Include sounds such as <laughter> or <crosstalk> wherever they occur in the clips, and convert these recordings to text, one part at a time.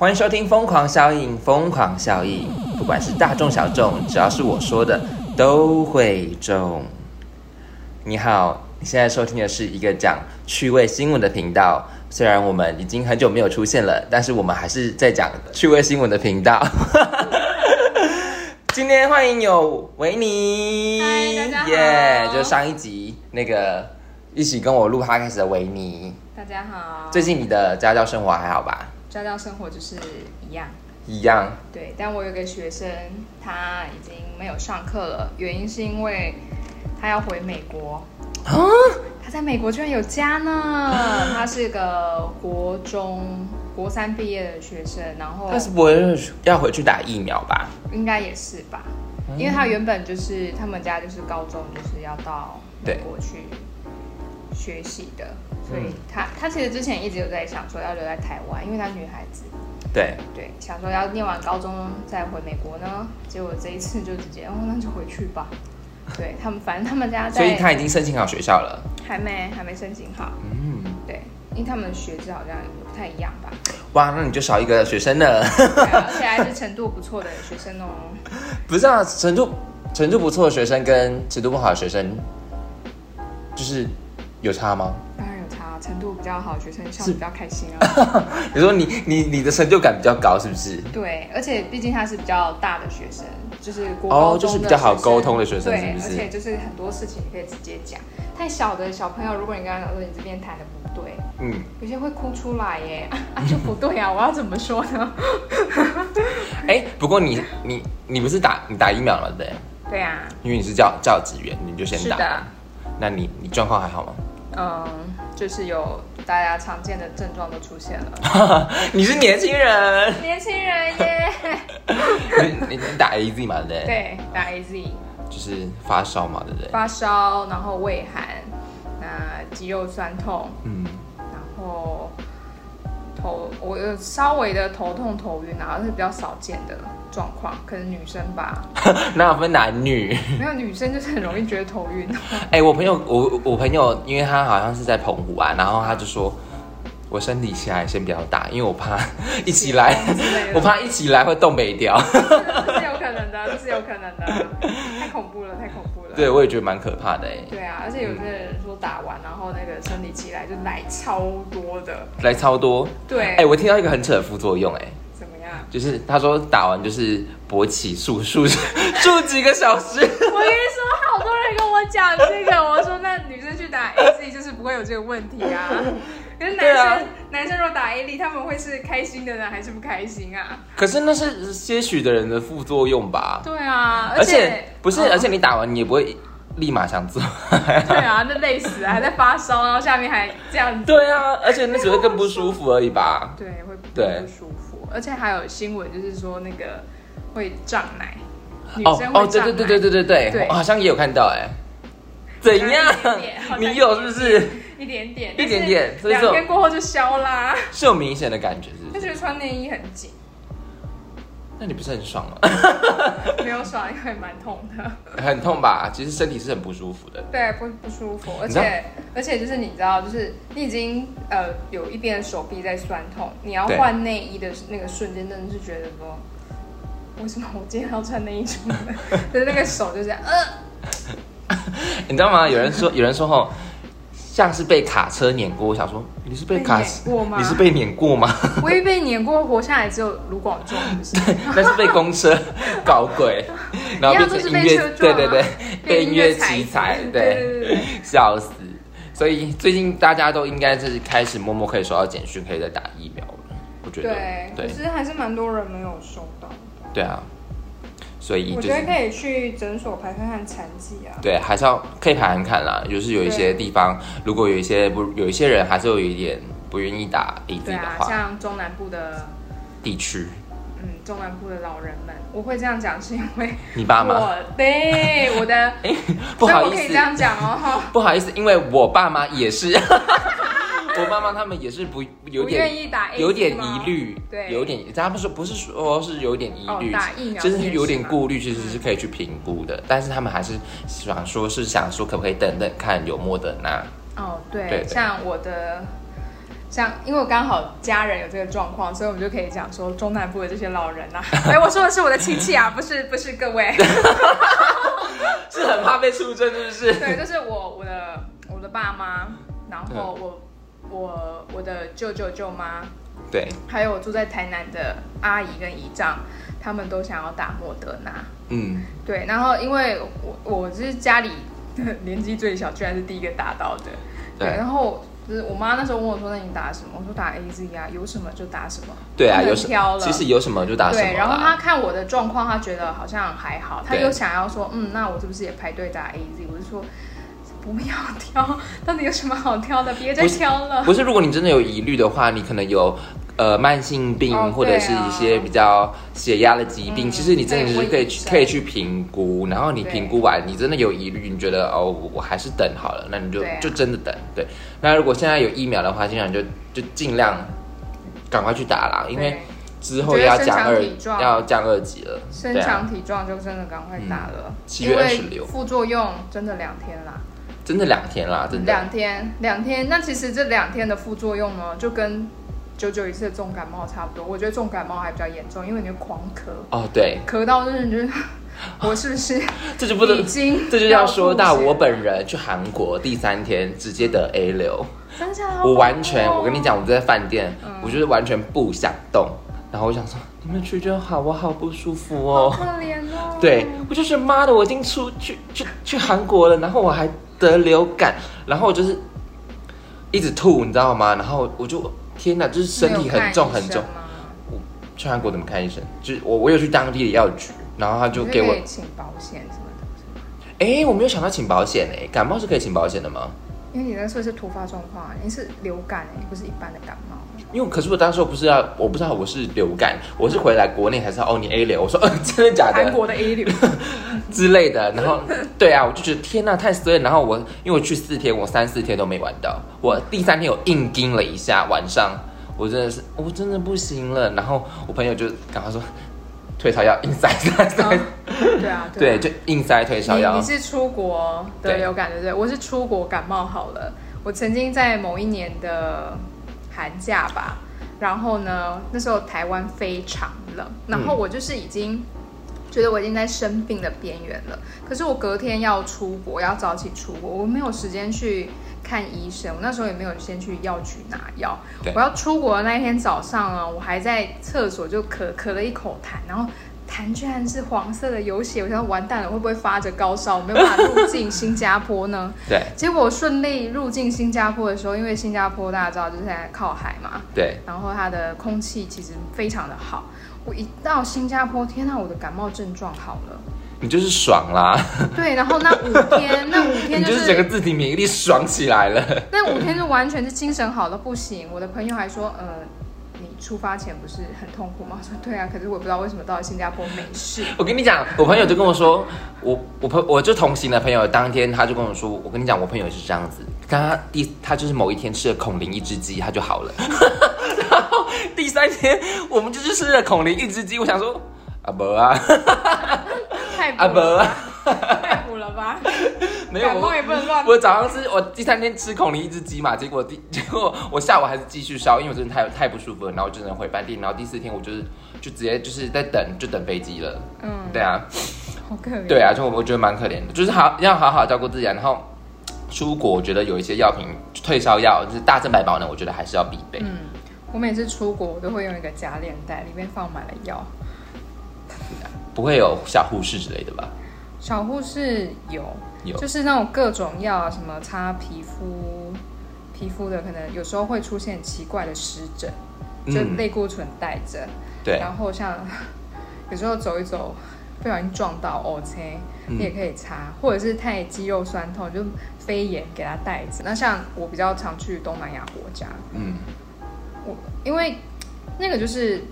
欢迎收听《疯狂效应》，疯狂效应，不管是大众小众，只要是我说的都会中。你好，你现在收听的是一个讲趣味新闻的频道。虽然我们已经很久没有出现了，但是我们还是在讲趣味新闻的频道。<laughs> 今天欢迎有维尼，耶就上一集那个一起跟我录哈开始的维尼。大家好，最近你的家教生活还好吧？家教生活就是一样，一样。对。但我有个学生，他已经没有上课了，原因是因为他要回美国。啊？他在美国居然有家呢！他是个国中国三毕业的学生，然后他是不会要回去打疫苗吧？应该也是吧，因为他原本就是他们家就是高中就是要到美国去学习的，所以他他其实之前一直有在想说要留在台湾，因为她女孩子，对，对，想说要念完高中再回美国呢，结果这一次就直接哦那就回去吧，对他们反正他们家在所以他已经申请好学校了。还没还没申请好，嗯，对，因为他们的学制好像不太一样吧，哇，那你就少一个学生了。<laughs> 而且还是程度不错的学生哦。不是啊，程度程度不错的学生跟程度不好的学生，就是有差吗？程度比较好的学生笑得比较开心啊。<laughs> 你说你你你的成就感比较高，是不是？对，而且毕竟他是比较大的学生，就是国哦高中的就是比较好沟通的学生对，是不是而且就是很多事情你可以直接讲。太小的小朋友，如果你跟他讲说你这边弹的不对，嗯，有些会哭出来耶，<laughs> 啊啊就不对啊，我要怎么说呢？<laughs> 哎、不过你你你不是打你打疫苗了对不对？对啊，因为你是教教职员，你就先打。是的，那你你状况还好吗？嗯，就是有大家常见的症状都出现了。<laughs> 你是年轻人，年轻人耶，<laughs> 你你你打 A Z 嘛对不对？对，打 AZ，就是发烧嘛对不对？发烧，然后胃寒，那肌肉酸痛，嗯，然后头我有稍微的头痛头晕然后，是比较少见的状况，可能女生吧，<laughs> 那有分男女？<laughs> 没有女生就是很容易觉得头晕。<laughs> 哎、我朋友，我我朋友，因为他好像是在澎湖啊，然后他就说，我身体起来先不要打，因为我怕一起来我怕一起来会冻北掉。这是有可能的，这是有可能的，太恐怖了，太恐怖了。对，我也觉得蛮可怕的哎，对啊，而且有些人说打完，然后那个生理期来就来超多的，来超多。对，哎、我听到一个很扯的副作用哎？就是他说打完就是勃起数数数几个小时。<laughs> 我跟你说，好多人跟我讲这个，我说那女生去打 AZ 就是不会有这个问题啊。可是男生、啊男生如果打 A 力，他们会是开心的呢，还是不开心啊？可是那是些许的人的副作用吧，对啊，而且且不是，嗯而且你打完你也不会立马想做。<laughs> 对啊，那累死了，还在发烧，然后下面还这样子，对啊，而且那只会更不舒服而已吧。对，会不舒服。而且还有新闻就是说那个会胀奶，女哦哦，生会胀奶。对对对对对对对，好像也有看到哎。怎样你有是不是？一点点，一点点两所以说天过后就消啦。是有明显的感觉，是不？就是觉得穿内衣很紧，那你不是很爽吗？<laughs> 没有爽，因为蛮痛的。很痛吧？其实身体是很不舒服的。对，不不舒服，而且而且就是你知道，就是你已经呃有一边的手臂在酸痛，你要对换内衣的那个瞬间，真的是觉得说，为什么我今天要穿内衣出门？<laughs> 就是那个手就这样，呃，<laughs> 你知道吗？有人说，有人说吼，像是被卡车碾过。我想说，你是被卡车碾过吗你是被碾过吗？<laughs> 我一被碾过活下来只有卢广仲？<laughs> 那是被公车 <laughs> 搞鬼，然后变成音乐对对对，被被音乐奇才，对笑死。所以最近大家都应该是开始默默可以收到简讯，可以再打疫苗了。我觉得，对，对可是还是蛮多人没有收到。对啊，所以我就是觉得可以去诊所排看看残疾啊。对，还是要可以排看看啦。就是有一些地方，如果有一些不有一些人还是有一点不愿意打 A 啊，的话，像中南部的地区嗯，中南部的老人们，我会这样讲是因为你爸妈，我对我的，<laughs> 哎，不好意思。可以这，样讲哦，哈 <laughs> 不好意思，因为我爸妈也是，<laughs> 我爸妈他们也是不有点愿意打有点疑虑，对。有点，他们说不是说是有点疑虑，哦打疫苗就是有点顾虑，其实是可以去评估的，但是他们还是想说是想说可不可以等等看有莫德纳，哦，对对。像我的像因为我刚好家人有这个状况，所以我们就可以讲说中南部的这些老人呐。<laughs> 哎，我说的是我的亲戚啊，不是不是各位。<laughs> 是很怕被出征，是不是？对，就是我我的我的爸妈，然后我我我的舅舅舅妈，对，还有我住在台南的阿姨跟姨丈，他们都想要打莫德纳。嗯，对，然后因为我我是家里年纪最小，居然是第一个打到的。对，然后。就是我妈那时候问我说：“那你打什么？”我说：“打 A Z 啊，有什么就打什么。”对啊，有挑了。其实有什么就打什么。对，然后她看我的状况，她觉得好像还好，她又想要说：“嗯，那我是不是也排队打 A Z？” 我就说。不要挑，<laughs> 到底有什么好挑的？别再挑了。不是，如果你真的有疑虑的话，你可能有呃慢性病或者是一些比较血压的疾病，其实你真的是可以去可以去评估。然后你评估完，你真的有疑虑，你觉得哦，我还是等好了，那你就就真的等。对，那如果现在有疫苗的话，尽量就就尽量赶快去打啦，因为之后要降二要降二级了。身强体壮就真的赶快打了。七月二十六，副作用真的两天啦。真的两天啦，真的两天两天。那其实这两天的副作用呢，就跟九九一次的重感冒差不多。我觉得重感冒还比较严重，因为你会狂咳。哦，对，咳到就是你觉得 <laughs> 我是不是 <laughs> 这就不能已经 <laughs> 这就要说到我本人去韩国第三天直接得 A 流，真的我完全我跟你讲，我在饭店，我就是完全不想动。然后我想说，你们去就好，我好不舒服哦，可怜哦。对我就是妈的，我已经出去去去韩国了，然后我还。得流感，然后我就是一直吐，你知道吗？然后我就天哪，就是身体很重很重。我去韩国怎么看医生？就是我我有去当地的药局，然后他就给我请保险什么的。哎，我没有想到请保险哎，感冒是可以请保险的吗？因为你那时候是突发状况，你是流感哎，不是一般的感冒。因为可是我当时不是要，我不知道我是流感，我是回来国内才知道哦，你 A 流。我说，<laughs> 真的假的？韩国的 A 流 <laughs> 之类的。然后，对啊，我就觉得天呐，太衰。然后我因为我去四天，我三四天都没玩到。我第三天有硬盯了一下，晚上我真的是，我真的不行了。然后我朋友就赶快说，退烧药 <laughs> 硬塞塞塞。对啊，对，就硬塞退烧药。你是出国的流感对不对？我是出国感冒好了。我曾经在某一年的。寒假吧，然后呢，那时候台湾非常冷，然后我就是已经觉得我已经在生病的边缘了。可是我隔天要出国，要早起出国，我没有时间去看医生，我那时候也没有先去药局拿药。我要出国的那一天早上啊，我还在厕所就咳咳了一口痰，然后。痰居然是黄色的有血，我想完蛋了，会不会发着高烧，没有办法入境新加坡呢？<laughs> 对。结果顺利入境新加坡的时候，因为新加坡大家知道就是在靠海嘛，对。然后它的空气其实非常的好。我一到新加坡，天呐，我的感冒症状好了。你就是爽啦。对，然后那五天，<laughs> 那五天就是整个自体免疫力爽起来了。那五天就完全是精神好的不行。我的朋友还说，呃。你出发前不是很痛苦吗？<laughs> 我说对啊，可是我不知道为什么到了新加坡没事。我跟你讲，我朋友就跟我说，我我朋我就同行的朋友当天他就跟我说，我跟你讲，我朋友也是这样子，他第他就是某一天吃了孔林一只鸡，他就好了。<laughs> 然后第三天我们就是吃了孔林一只鸡，我想说阿伯啊，太阿伯啊。太苦了吧？<laughs> 没有，我也不能乱。我早上吃，我第三天吃孔林一只鸡嘛，结果第 <laughs> 结果我下午还是继续烧，因为我真的太太不舒服了，然后就能回饭店。然后第四天我就是就直接就是在等，就等飞机了。嗯，对啊，好可怜。对啊，就我觉得蛮可怜的，就是好要好好照顾自己。然后出国，我觉得有一些药品退烧药，就是大正百宝呢，我觉得还是要必备。嗯，我每次出国，我都会用一个夹链袋，里面放满了药。不会有小护士之类的吧？小护士有，有就是那种各种药啊，什么擦皮肤、皮肤的，可能有时候会出现奇怪的湿疹，就类固醇带着。对。然后像 <laughs> 有时候走一走，不小心撞到 OK，你也可以擦，或者是太肌肉酸痛，就飞炎给他带着。那像我比较常去东南亚国家，嗯，我因为那个就是。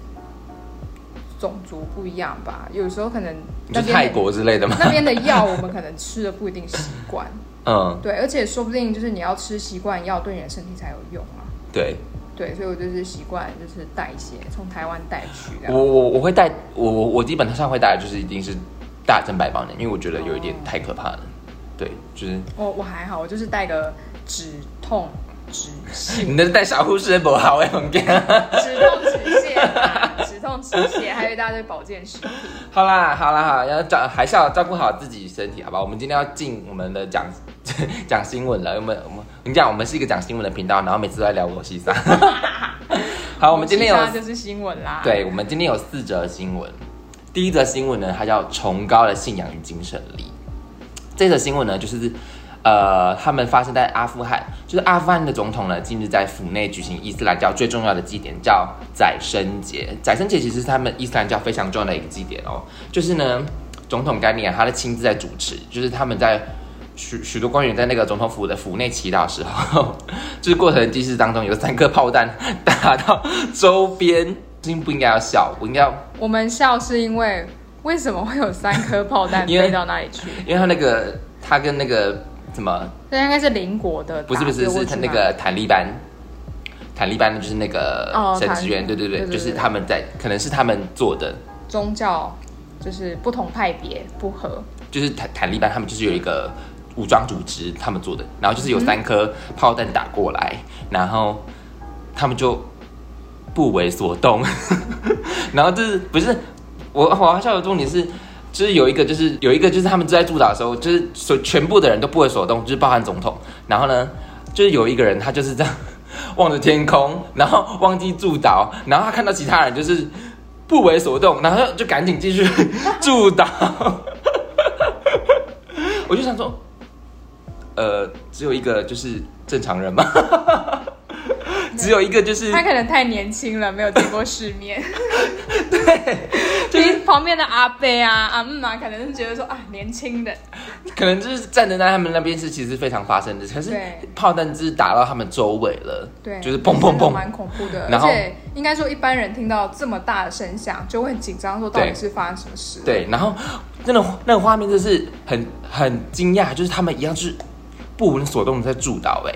种族不一样吧，有时候可能就泰国之类的嘛？那边的药我们可能吃的不一定习惯，<laughs> 嗯，对，而且说不定就是你要吃习惯药，对你的身体才有用啊。对，对，所以我就是习惯就是带一些从台湾带去。我我我会带我我我基本上会带的就是一定是大正百宝年，因为我觉得有一点太可怕了。对，就是我我还好，我就是带个止痛止泻。你那是带小护士的不好哎，很干。止痛止泻，止痛止泻，还有一大堆保健食品。好啦，好啦，好，要照还是要照顾好自己身体，好吧？我们今天要进我们的讲讲新闻了。我们我们你讲，我们是一个讲新闻的频道，然后每次都在聊我西沙。<laughs> 好，我们今天有就是新闻啦。对，我们今天有四则新闻。第一则新闻呢，它叫崇高的信仰与精神力。这则新闻呢，就是呃，他们发生在阿富汗，就是阿富汗的总统呢，近日在府内举行伊斯兰教最重要的祭典，叫宰牲节。宰牲节其实是他们伊斯兰教非常重要的一个祭典哦。就是呢，总统甘尼尔他的亲自在主持，就是他们在许许多官员在那个总统府的府内祈祷的时候，就是过程记事当中有三颗炮弹打到周边。不应该要笑，不应该要。我们笑是因为为什么会有三颗炮弹飞到那里去？<laughs> 因为他那个他跟那个什么？这应该是邻国的，不是不是是他那个坦利班，坦利班就是那个神职员，对对对，就是他们在可能是他们做的。宗教，就是不同派别不合，就是坦坦利班他们就是有一个武装组织，他们做的，然后就是有三颗炮弹打过来，然后他们就。不为所动，<laughs> 然后就是不是我我要笑的重点是，就是有一个就是有一个就是他们在驻岛的时候，就是所全部的人都不为所动，就是包含总统。然后呢，就是有一个人他就是这样 <laughs> 望着天空，然后忘记驻岛，然后他看到其他人就是不为所动，然后就赶紧继续 <laughs> 驻岛。<laughs> 我就想说，呃，只有一个就是正常人吗？<laughs> 只有一个，就是 <laughs> 他可能太年轻了，没有见过世面。<laughs> 对，就是旁边的阿伯啊、阿姆啊，可能是觉得说啊，年轻的，可能就是站在他们那边是其实非常发生的，可是炮弹是打到他们周围了，对，就是砰砰砰，蛮恐怖的。而且应该说一般人听到这么大的声响就会很紧张，说到底是发生什么事？对，然后真的那个画面就是很很惊讶，就是他们一样是不闻所动的在助导，哎。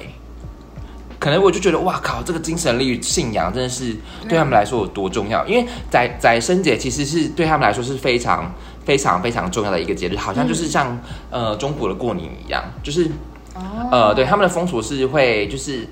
可能我就觉得，哇靠，这个精神力、信仰真的是对他们来说有多重要？因为宰宰生节其实是对他们来说是非常、非常、非常重要的一个节日，好像就是像呃中国的过年一样，就是呃对他们的风俗是会就是。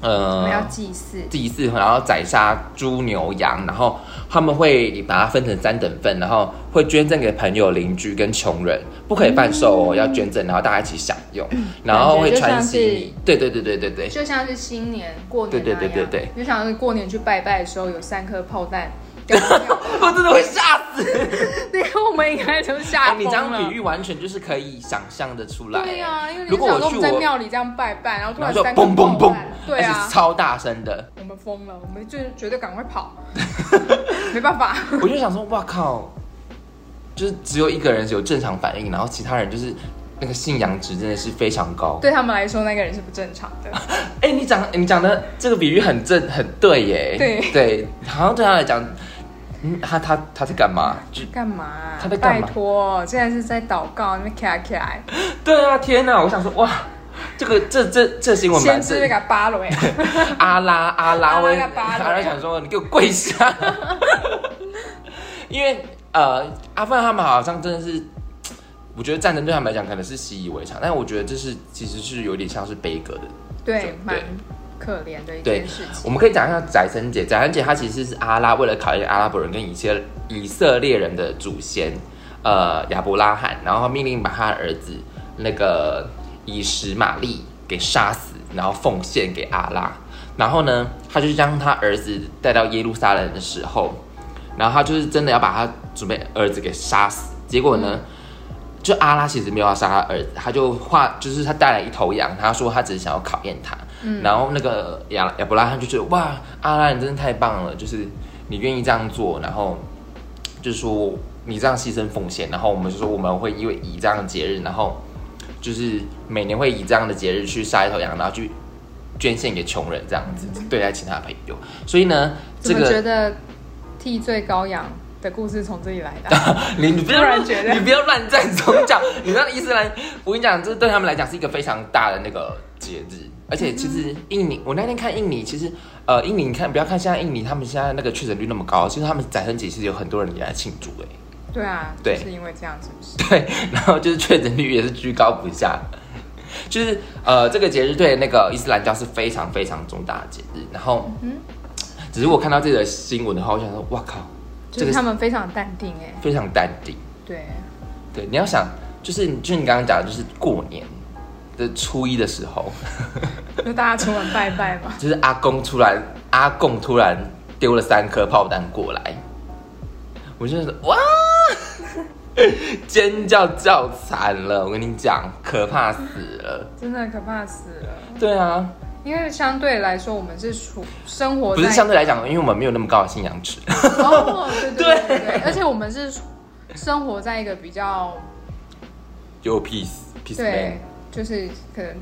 呃，要祭祀，祭祀，然后宰杀猪牛羊，然后他们会把它分成三等份，然后会捐赠给朋友、邻居跟穷人，不可以贩售哦，要捐赠，然后大家一起享用，然后会穿新，对对对对对对，就像是新年过年，对对对对对，就像是过年去拜拜的时候有三颗炮弹。<laughs> 我真的会吓死！对，<laughs> 我们应该就吓疯了。你这样比喻完全就是可以想象的出来。对啊，因为如果我去在庙里这样拜拜，然后突然三嘣嘣嘣，对啊，超大声的。我们疯了，我们就绝对赶快跑，<laughs> 没办法。我就想说，哇靠，就是只有一个人有正常反应，然后其他人就是那个信仰值真的是非常高。对他们来说，那个人是不正常的。哎，你讲你讲的这个比喻很正很对耶。对对，好像对他来讲。嗯，他他他在干嘛？干嘛？他在干嘛？拜托，现在是在祷告，那边卡卡。<laughs> 对啊，天哪！我想说，哇，这个这这这新闻先知那个巴雷，<laughs> 阿拉阿拉威，阿拉想说，你给我跪下。<laughs> 因为呃，阿富汗他们好像真的是，我觉得战争对他们来讲可能是习以为常，但我觉得这是其实是有点像是悲歌的，对，对。可怜的一件事情。我们可以讲一下宰生姐。宰生姐她其实是阿拉为了考验阿拉伯人跟以色以色列人的祖先，呃，亚伯拉罕，然后命令把他的儿子那个以实玛利给杀死，然后奉献给阿拉。然后呢，他就将他儿子带到耶路撒冷的时候，然后他就是真的要把他准备儿子给杀死。结果呢，就阿拉其实没有要杀他儿子，他就画就是他带来一头羊，他说他只是想要考验他。然后那个亚亚伯拉罕就觉得哇，阿拉你真的太棒了，就是你愿意这样做，然后就是说你这样牺牲奉献，然后我们就说我们会因为以这样的节日，然后就是每年会以这样的节日去杀一头羊，然后去捐献给穷人这样子。对待其他朋友。所以呢，这个觉得替罪羔羊的故事从这里来的，<laughs> 你你不要乱你不要乱赞宗教，你知道伊斯兰，我跟你讲，这对他们来讲是一个非常大的那个节日。而且其实印尼，我那天看印尼，其实呃，印尼你看，不要看现在印尼，他们现在那个确诊率那么高，其实他们宰生节其实有很多人也来庆祝哎。对啊，对，是因为这样是不是？对，<laughs> 然后就是确诊率也是居高不下。<laughs> 就是呃，这个节日对那个伊斯兰教是非常非常重大的节日。然后，嗯只是我看到这个新闻的话，我想说，哇靠，就是他们非常淡定哎，非常淡定。对，对，你要想，就是就是你刚刚讲的，就是过年的初一的时候，<laughs> 就大家出门拜拜嘛。就是阿公突然，阿公突然丢了三颗炮弹过来，我就是哇。<laughs> 尖叫叫惨了，我跟你讲，可怕死了，真的可怕死了。对啊，因为相对来说，我们是处生活，不是相对来讲，因为我们没有那么高的信仰值。哦，对对对 <laughs> 对，而且我们是生活在一个比较有 peace peace，对，就是可能。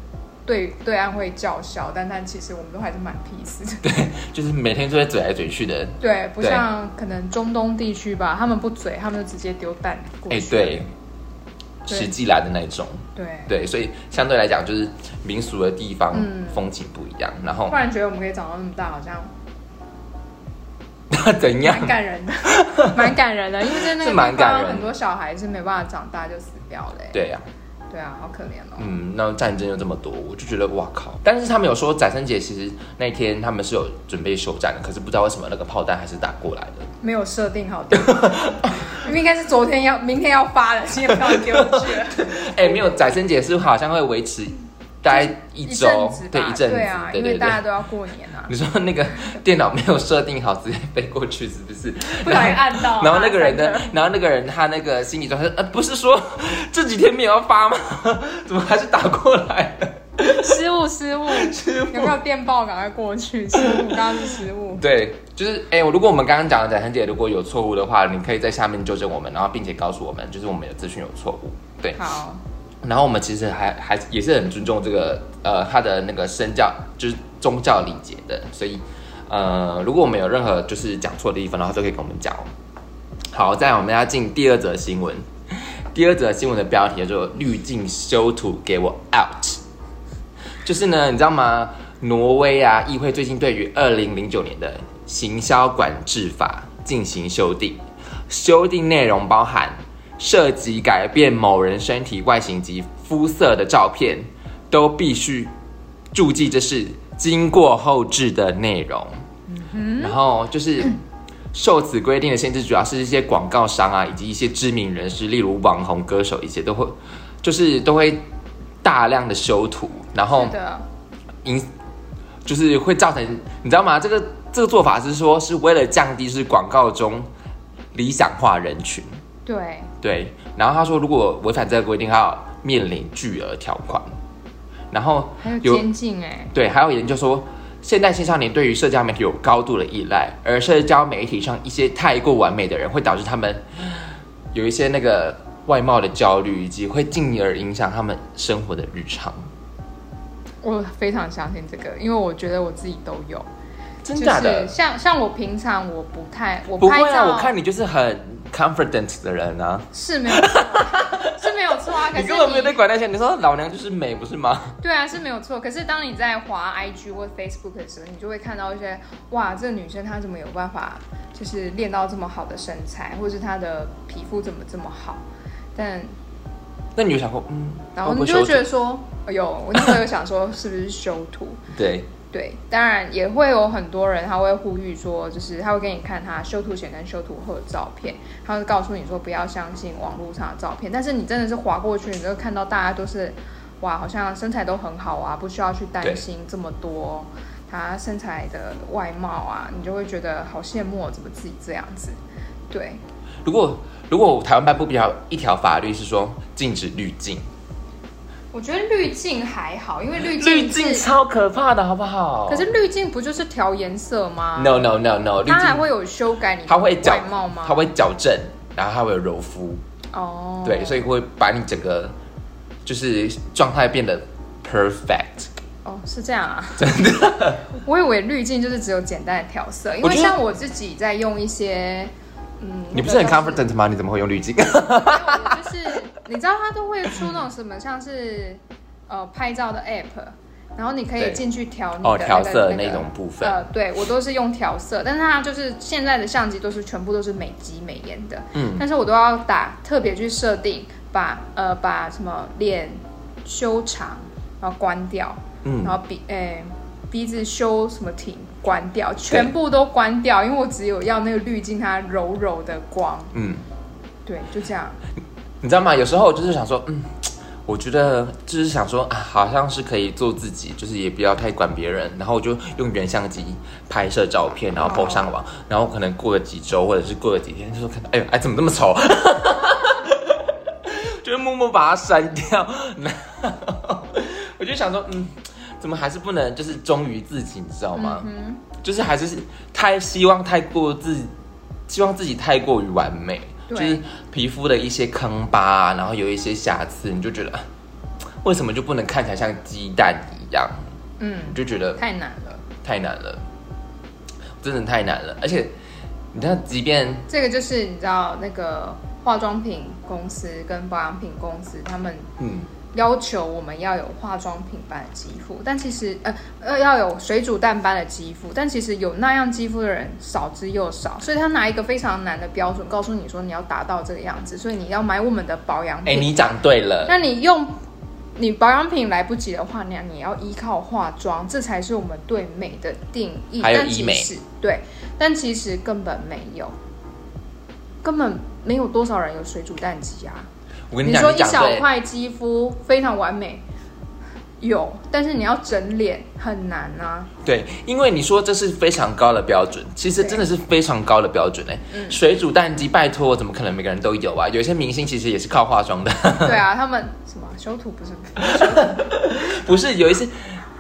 对对岸会叫嚣，但但其实我们都还是蛮 peace 的。对，就是每天都在嘴来嘴去的。对，不像可能中东地区吧，他们不嘴，他们就直接丢弹过去。哎，对，实际来的那种。对对，所以相对来讲，就是民俗的地方风景不一样。然后，突然觉得我们可以长到那么大，好像 <laughs> 怎样？蛮感人的，蛮感人的，因为在那个地方很多小孩是没办法长大就死掉了。对呀。对啊，好可怜哦。嗯，那战争又这么多，我就觉得哇靠！但是他们有说，宰生节其实那天他们是有准备休战的，可是不知道为什么那个炮弹还是打过来的。没有设定好，<laughs> 应该是昨天要、明天要发的，今天不要丢去了。<laughs> 哎，没有，宰生节是好像会维持。待一周，对一阵子，对啊，因为大家都要过年啊。你说那个电脑没有设定好，直接飞过去是不是？<laughs> 不小心按到。<laughs> 然后那个人的，然后那个人他那个心理状态，呃，不是说这几天没有要发吗？<laughs> 怎么还是打过来了？失误，失误，失误。有没有电报？赶快过去。失误，刚刚是失误。对，就是哎，我如果我们刚刚讲的展恒姐如果有错误的话，你可以在下面纠正我们，然后并且告诉我们，就是我们的资讯有错误。对，好。然后我们其实还还也是很尊重这个呃他的那个身教就是宗教礼节的，所以呃如果我们有任何就是讲错的地方的话，都可以跟我们讲。好，再我们要进第二则新闻，第二则新闻的标题叫做“滤镜修图给我 out”，就是呢，你知道吗？挪威啊议会最近对于二零零九年的行销管制法进行修订，修订内容包含。涉及改变某人身体外形及肤色的照片，都必须注记这是经过后置的内容。<coughs> 然后就是受此规定的限制，主要是一些广告商啊，以及一些知名人士，例如网红歌手一些，都会就是都会大量的修图，然后影就是会造成你知道吗？这个这个做法是说是为了降低是广告中理想化人群。对对，然后他说，如果违反这个规定，他要面临巨额条款。然后还有监禁哎，对，还有研究说，现代青少年对于社交媒体有高度的依赖，而社交媒体上一些太过完美的人，会导致他们有一些那个外貌的焦虑，以及会进而影响他们生活的日常。我非常相信这个，因为我觉得我自己都有。真的，像像我平常我不太我不会啊，我看你就是很 confident 的人啊，是没有错，是没有错啊。<laughs> 你根本没有在管那些，你说老娘就是美，不是吗？对啊，是没有错。可是当你在滑 IG 或 Facebook 的时候，你就会看到一些哇，这个女生她怎么有办法，就是练到这么好的身材，或者是她的皮肤怎么这么好？但那你有想过，嗯，然后你就觉得说，哎呦，我那时候有想说，是不是修图？对。对，当然也会有很多人，他会呼吁说，就是他会给你看他修图前跟修图后的照片，他会告诉你说不要相信网络上的照片。但是你真的是划过去，你就看到大家都是，哇，好像身材都很好啊，不需要去担心这么多他身材的外貌啊，你就会觉得好羡慕，怎么自己这样子？对。如果如果台湾颁布比较一条法律是说禁止滤镜。我觉得滤镜还好，因为滤镜滤镜超可怕的，好不好？可是滤镜不就是调颜色吗？No No No No，它还会有修改你它会外貌吗？它会矫正，然后它会有柔肤。哦，对，所以会把你整个就是状态变得 perfect。哦，是这样啊，真的。<laughs> 我以为滤镜就是只有简单的调色，因为像我自己在用一些。嗯，你不是很 confident 吗？你怎么会用滤镜？就是你知道它都会出那种什么，像是呃拍照的 app，然后你可以进去调你的调色那种部分。呃，对我都是用调色，但是它就是现在的相机都是全部都是美肌美颜的，嗯，但是我都要打特别去设定，把呃把什么脸修长，然后关掉，嗯，然后鼻诶鼻子修什么停关掉，全部都关掉，因为我只有要那个滤镜它柔柔的光，嗯，对，就这样。你知道吗？有时候我就是想说，嗯。我觉得就是想说啊，好像是可以做自己，就是也不要太管别人，然后我就用原相机拍摄照片，然后 po 上网，然后可能过了几周或者是过了几天，就说看到，哎呦，哎，怎么这么丑？<laughs> 就是默默把它删掉。<laughs> 我就想说，嗯，怎么还是不能就是忠于自己，你知道吗？就是还是太希望太过自，希望自己太过于完美。就是皮肤的一些坑疤，然后有一些瑕疵，你就觉得为什么就不能看起来像鸡蛋一样？嗯，就觉得太难了，太难了，真的太难了。而且你知道，即便这个就是你知道那个化妆品公司跟保养品公司，他们嗯。要求我们要有化妆品般的肌肤，但其实呃呃要有水煮蛋般的肌肤，但其实有那样肌肤的人少之又少，所以他拿一个非常难的标准告诉你说你要达到这个样子，所以你要买我们的保养品。哎，你讲对了。那你用你保养品来不及的话，那你要依靠化妆，这才是我们对美的定义。还有医美。对，但其实根本没有，根本没有多少人有水煮蛋肌啊。你说一小块肌肤非常完美，有，但是你要整脸很难啊。对，因为你说这是非常高的标准，其实真的是非常高的标准哎。水煮蛋肌，拜托，怎么可能每个人都有啊？有些明星其实也是靠化妆的。对啊，他们什么修图不是？<laughs> 不是，有一些。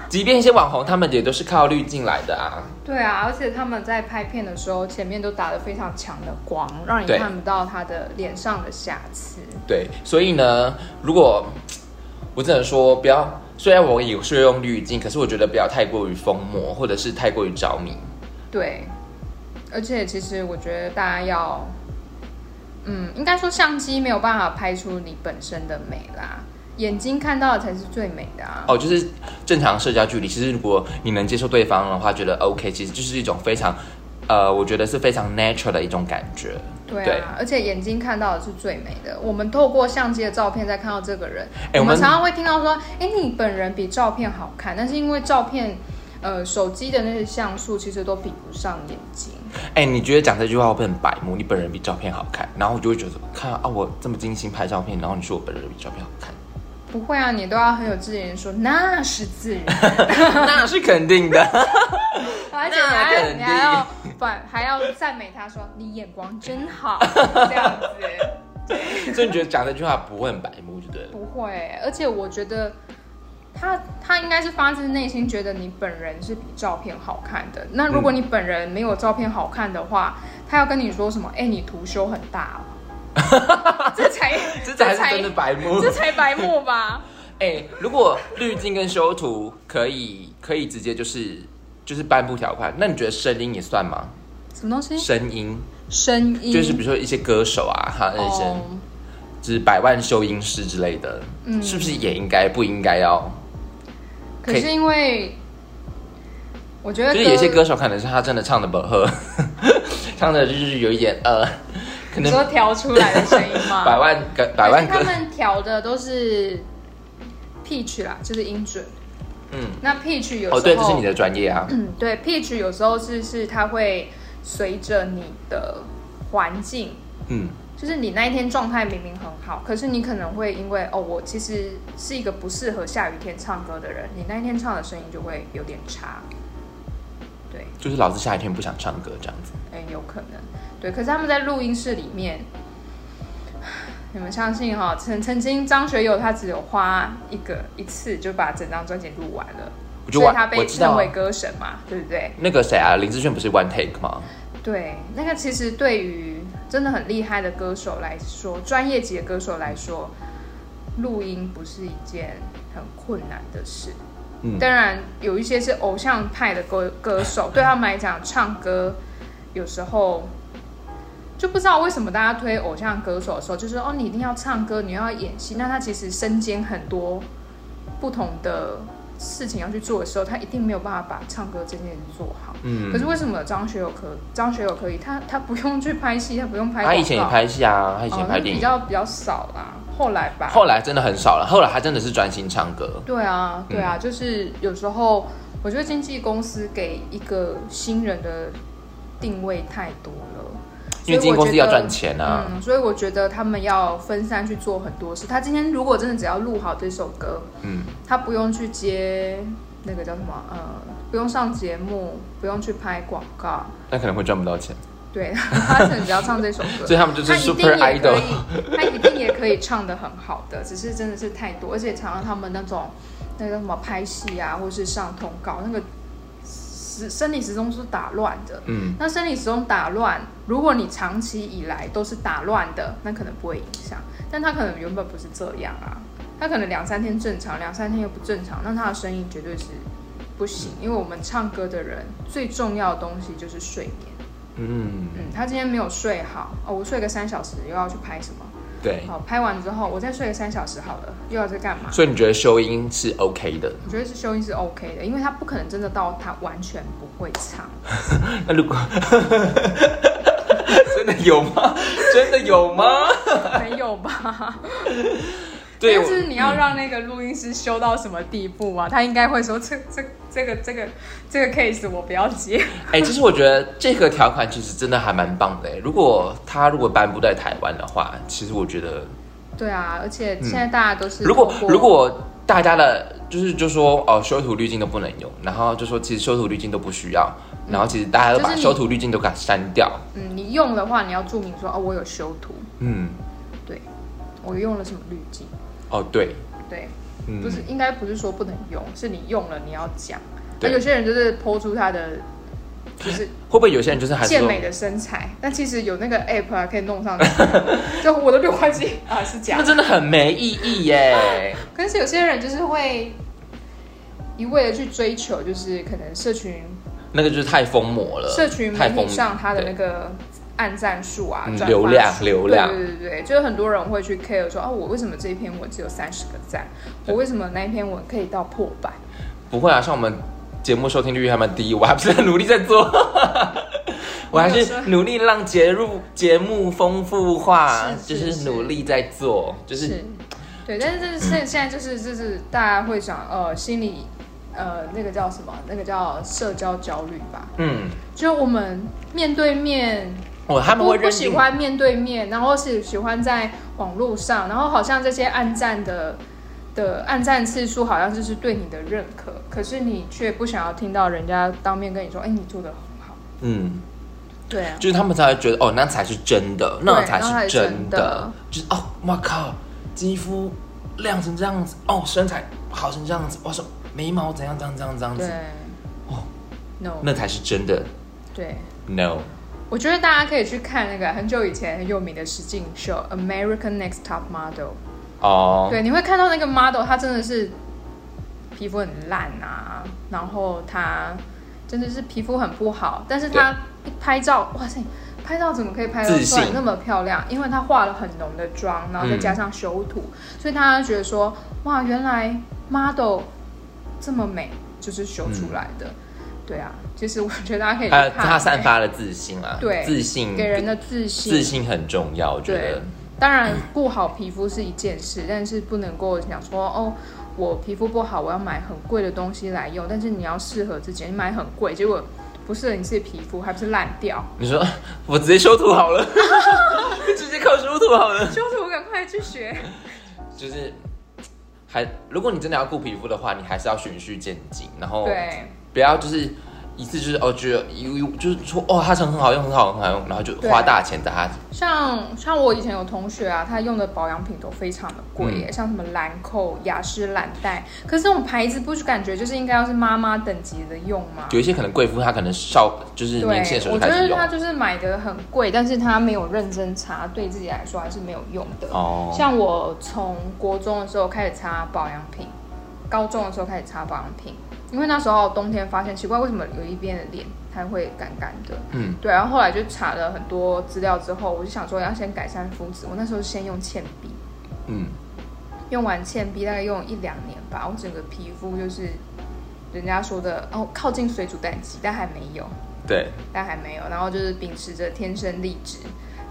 即便一些网红，他们也都是靠滤镜来的啊。对啊，而且他们在拍片的时候，前面都打了非常强的光，让你看不到他的脸上的瑕疵。对，所以呢，如果我只能说，不要，虽然我也是用滤镜，可是我觉得不要太过于疯魔，或者是太过于着迷。对，而且其实我觉得大家要，嗯，应该说相机没有办法拍出你本身的美啦。眼睛看到的才是最美的啊！哦，就是正常社交距离。其实如果你能接受对方的话，觉得 OK，其实就是一种非常，呃，我觉得是非常 natural 的一种感觉。对啊，而且眼睛看到的是最美的。我们透过相机的照片再看到这个人，我们常常会听到说：“哎，你本人比照片好看。”但是因为照片，呃，手机的那些像素其实都比不上眼睛。哎，你觉得讲这句话会很白目？你本人比照片好看，然后我就会觉得，看啊，我这么精心拍照片，然后你说我本人比照片好看。不会啊，你都要很有自信说那是自然，<laughs> 那是肯定的。<laughs> 而且你还你还要反还要赞美他说你眼光真好，这样子。所以你觉得讲这句话不会很白目，就对了。不会，而且我觉得他他应该是发自内心觉得你本人是比照片好看的。那如果你本人没有照片好看的话，他要跟你说什么？哎，你图修很大。<laughs> 这才 <laughs> 这才是真的白目，这才白目吧？<laughs> 哎，如果滤镜跟修图可以可以直接就是就是颁布条款，那你觉得声音也算吗？什么东西？声音，声音就是比如说一些歌手啊，哈那些就是百万修音师之类的，嗯，是不是也应该不应该要？可是因为我觉得，就是有些歌手可能是他真的唱的不合，唱的就是有一点呃。你说调出来的声音吗？<laughs> 百万个百万个，他们调的都是 pitch 啦，就是音准。嗯，那 pitch 有时候哦，对，这是你的专业啊。嗯，对，pitch 有时候是是它会随着你的环境，嗯，就是你那一天状态明明很好，可是你可能会因为哦，我其实是一个不适合下雨天唱歌的人，你那一天唱的声音就会有点差。对，就是老子下雨天不想唱歌这样子。哎，有可能。对，可是他们在录音室里面，<sighs> 你们相信哈？曾曾经张学友他只有花一个一次就把整张专辑录完了，所以他被称为歌神嘛，对不对？那个谁啊，林志炫不是 one take 吗？对，那个其实对于真的很厉害的歌手来说，专业级的歌手来说，录音不是一件很困难的事。嗯，当然有一些是偶像派的歌歌手，<laughs> 对他们来讲，唱歌有时候。就不知道为什么大家推偶像歌手的时候，就是哦，你一定要唱歌，你要演戏。那他其实身兼很多不同的事情要去做的时候，他一定没有办法把唱歌这件事做好。嗯。可是为什么张学友可张学友可以？他他不用去拍戏，他不用拍。他以前也拍戏啊，他以前拍电影比较比较少啦。后来吧。后来真的很少了，后来他真的是专心唱歌。对啊，对啊，就是有时候我觉得经纪公司给一个新人的定位太多了。因为经纪公司要赚钱啊，嗯，所以我觉得他们要分散去做很多事。他今天如果真的只要录好这首歌，嗯，他不用去接那个叫什么，呃，不用上节目，不用去拍广告，那可能会赚不到钱。对，他可能只要唱这首歌，<laughs> 所以他们就是 super idol，他一定也可以唱的很好的，<laughs> 只是真的是太多，而且常常他们那种那个什么拍戏啊，或是上通告那个时。生理时钟是打乱的，嗯，那生理时钟打乱，如果你长期以来都是打乱的，那可能不会影响，但他可能原本不是这样啊，他可能两三天正常，两三天又不正常，那他的声音绝对是不行，因为我们唱歌的人最重要的东西就是睡眠，嗯嗯，他今天没有睡好，哦，我睡个三小时又要去拍什么？对，好，拍完之后我再睡个三小时好了，又要在干嘛？所以你觉得修音是 OK 的？我觉得是修音是 OK 的，因为他不可能真的到他完全不会唱。<laughs> 那如果 <laughs> 真的有吗？真的有吗？<laughs> 没有吧？但是你要让那个录音师修到什么地步啊？他应该会说：“这、这、这个、这个、这个 case 我不要接。”哎，其实我觉得这个条款其实真的还蛮棒的。如果他如果颁布在台湾的话，其实我觉得对啊，而且现在大家都是如果如果大家的就是就说哦修图滤镜都不能用，然后就说其实修图滤镜都不需要，然后其实大家都把修图滤镜都给它删掉。嗯，你用的话你要注明说哦我有修图。嗯，对，我用了什么滤镜。哦，对，对，不是，应该不是说不能用，是你用了你要讲。那有些人就是抛出他的，就是会不会有些人就是健美的身材，但其实有那个 app 啊可以弄上去，<laughs> 就我的六块肌啊是假，那真的很没意义耶。<laughs> 可是有些人就是会一味的去追求，就是可能社群那个就是太疯魔了，社群媒体上他的那个。按赞数啊，流量，流量，对对对对，就是很多人会去 care 说，哦，我为什么这一篇文只有三十个赞？我为什么那一篇文可以到破百？不会啊，像我们节目收听率还蛮低，我还不是很努力在做，<laughs> 我还是努力让节目节目丰富化，就是努力在做，就是，对，但是这是现现在就是就是大家会想，呃，心理呃那个叫什么？那个叫社交焦虑吧？嗯，就我们面对面。哦，他们会不喜欢面对面，然后是喜欢在网络上，然后好像这些暗赞的的暗赞次数好像就是对你的认可，可是你却不想要听到人家当面跟你说，哎，你做的很好。嗯，对啊，就是他们才会觉得，哦，那才是真的，那才是真的，就是哦，我靠，肌肤亮成这样子，哦，身材好成这样子，我说眉毛怎样怎样怎样这样子，哦，no，那才是真的，对，no。我觉得大家可以去看那个很久以前很有名的实境秀《American Next Top Model》哦，对，你会看到那个 model，他真的是皮肤很烂啊，然后他真的是皮肤很不好，但是他一拍照，哇塞，拍照怎么可以拍得出来那么漂亮？因为他化了很浓的妆，然后再加上修图，所以大家觉得说，哇，原来 model 这么美，就是修出来的。对啊，其实我觉得大家可以看他散发了自信啊，<laughs> 对，自信给人的自信，自信很重要。我觉得，当然顾好皮肤是一件事，但是不能够想说哦，我皮肤不好，我要买很贵的东西来用。但是你要适合自己，你买很贵，结果不适合你自己皮肤，还不是烂掉？你说我直接修图好了，<laughs> 直接靠修图好了，<laughs> 修图赶快去学。就是，还如果你真的要顾皮肤的话，你还是要循序渐进，然后对。不要就是一次就是哦，觉得有就是说哦，它成很好用，很好，很好用，然后就花大钱在它。像像我以前有同学啊，他用的保养品都非常的贵耶，像什么兰蔻、雅诗兰黛，可是这种牌子不是感觉就是应该要是妈妈等级的用吗？有一些可能贵妇她可能少就是年轻的时候开始用。我觉得她就是买的很贵，但是她没有认真擦，对自己来说还是没有用的。哦。像我从国中的时候开始擦保养品，高中的时候开始擦保养品。因为那时候冬天发现奇怪，为什么有一边的脸它会干干的？嗯，对。然后后来就查了很多资料之后，我就想说要先改善肤质。我那时候先用倩碧，嗯，用完倩碧大概用一两年吧，我整个皮肤就是人家说的哦，靠近水煮蛋肌，但还没有，对，但还没有。然后就是秉持着天生丽质，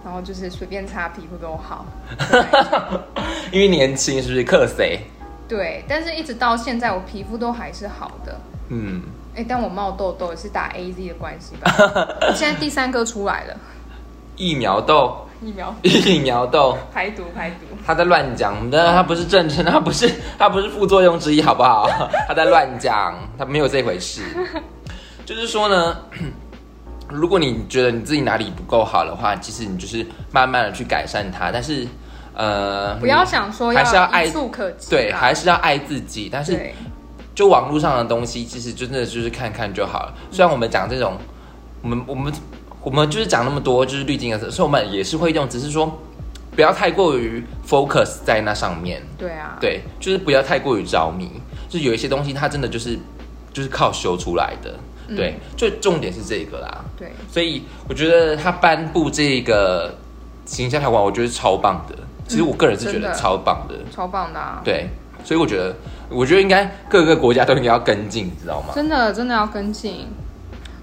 然后就是随便擦皮肤都好。<laughs> 因为年轻是不是克谁？对，但是一直到现在我皮肤都还是好的。嗯，哎，但我冒痘痘也是打 A Z 的关系吧？<laughs> 现在第三个出来了，疫苗痘，疫苗疫苗痘，排毒排毒。他在乱讲，的他不是正称，他不是他不是副作用之一，好不好？<laughs> 他在乱讲，他没有这回事。就是说呢，如果你觉得你自己哪里不够好的话，其实你就是慢慢的去改善它，但是。呃，不要想说还是要爱，对，还是要爱自己。但是，就网络上的东西，其实真的就是看看就好了。虽然我们讲这种，我们我们我们就是讲那么多，就是滤镜的，所以我们也是会用，只是说不要太过于 focus 在那上面。对啊，对，就是不要太过于着迷。就有一些东西，它真的就是就是靠修出来的。对，就重点是这个啦。对，所以我觉得他颁布这个形象条款，我觉得超棒的。其实我个人是觉得超棒的，超棒的啊！对，所以我觉得，我觉得应该各个国家都应该要跟进，你知道吗？真的，真的要跟进。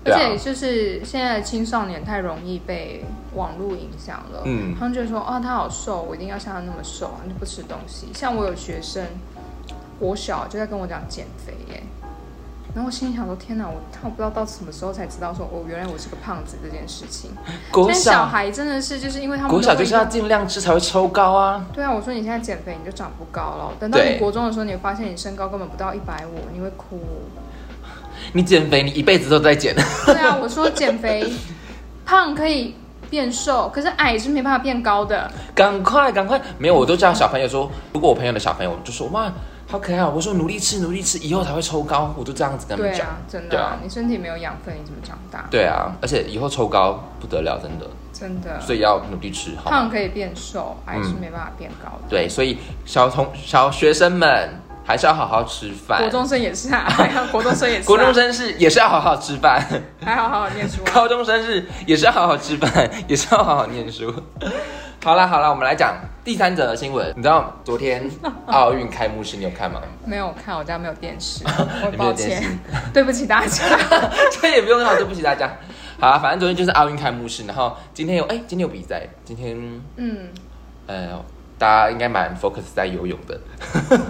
而且就是现在的青少年太容易被网络影响了，嗯，他们觉得说，哦，他好瘦，我一定要像他那么瘦，就不吃东西。像我有学生，国小就在跟我讲减肥耶。然后我心里想说：天哪，我我不知道到什么时候才知道说，哦，原来我是个胖子这件事情。现在小孩真的是就是因为他们国小就是要尽量吃才会抽高啊。对啊，我说你现在减肥你就长不高了，等到你国中的时候，你会发现你身高根本不到一百五，你会哭。<laughs> 你减肥，你一辈子都在减。对啊，我说减肥，胖可以变瘦，可是矮是没办法变高的。赶快赶快，没有我都叫小朋友说，如果我朋友的小朋友就说哇。好可爱！我说努力吃，努力吃，以后才会抽高。我就这样子跟他们讲，真的。啊，你身体没有养分，你怎么长大？对啊，而且以后抽高不得了，真的。真的。所以要努力吃，胖可以变瘦，矮是没办法变高的。对，所以小同小学生们还是要好好吃饭。国中生也是啊，<laughs> 国中生也是。国中生是也是要好好吃饭，还好好好念书。高中生是也是要好好吃饭，也是要好好念书。好了好了，我们来讲第三则新闻。你知道昨天奥运开幕式你有看吗？<laughs> 没有看，我家没有电视。<laughs> 抱歉，对不起大家。<laughs> 这也不用说，对不起大家。好了，反正昨天就是奥运开幕式，然后今天有哎，今天有比赛。今天嗯，呃，大家应该蛮 focus 在游泳的。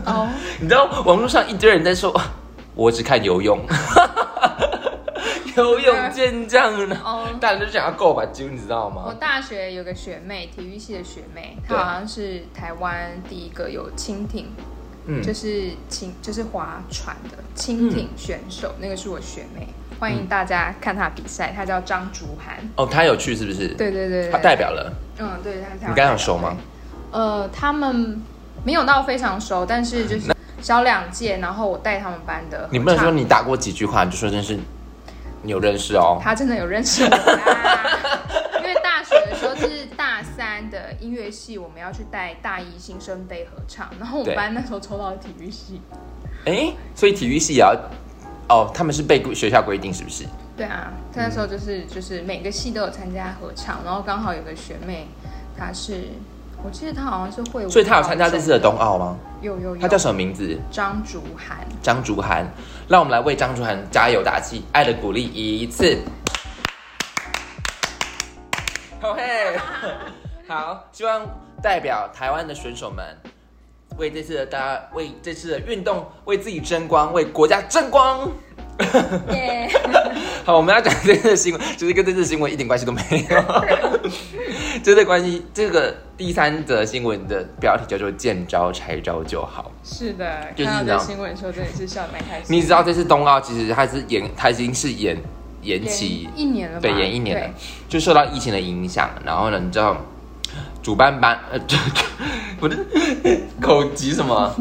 哦，你知道网络上一堆人在说，我只看游泳。游泳健将呢？哦，大人都想要够把揪，你知道吗？我大学有个学妹，体育系的学妹，她好像是台湾第一个有蜻蜓，嗯，就是蜻就是划船的蜻蜓选手，那个是我学妹，欢迎大家看她比赛，她叫张竹涵。哦，她有去是不是？对对对，她代表了。嗯，对，她。你刚刚熟吗？呃，他们没有到非常熟，但是就是小两届，然后我带他们班的。你不能说你打过几句话，你就说真是。你有认识哦？他真的有认识我，<laughs> 因为大学的时候是大三的音乐系，我们要去带大一新生杯合唱，然后我们班那时候抽到了体育系。哎，所以体育系也要哦？他们是被学校规定是不是？对啊，他那时候就是就是每个系都有参加合唱，然后刚好有个学妹，她是。我记得他好像是会，所以他有参加这次的冬奥吗？有有有。他叫什么名字？张竹涵。张竹涵，让我们来为张竹涵加油打气，爱的鼓励一次。OK，<laughs> 好，希望代表台湾的选手们为这次的大家为这次的运动为自己争光，为国家争光。<laughs> 耶！<laughs> 好，我们要讲这次新闻，<laughs> 就是跟这次新闻一点关系都没有。这个关系，这个第三则新闻的标题叫做“见招拆招就好”。是的，看到新闻说真的是笑得蛮开心。你知道这次冬奥其实它是延，它已经是延延期一年了，对，延一年了，就受到疫情的影响。然后呢，你知道主办班呃，不是口急什么？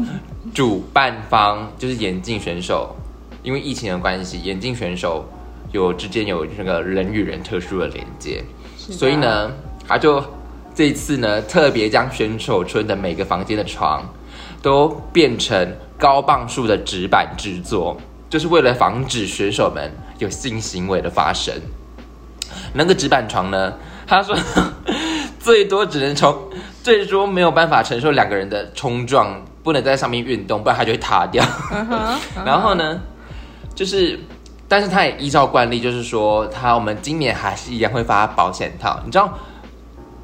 主办方就是眼镜选手。因为疫情的关系，眼镜选手有之间有这个人与人特殊的连接，所以呢，他就这次呢特别将选手村的每个房间的床都变成高磅数的纸板制作，就是为了防止选手们有性行为的发生。那个纸板床呢，他说 <laughs> 最多只能从最多没有办法承受两个人的冲撞，不能在上面运动，不然它就会塌掉。然后呢？就是，但是他也依照惯例，就是说他我们今年还是一样会发保险套。你知道，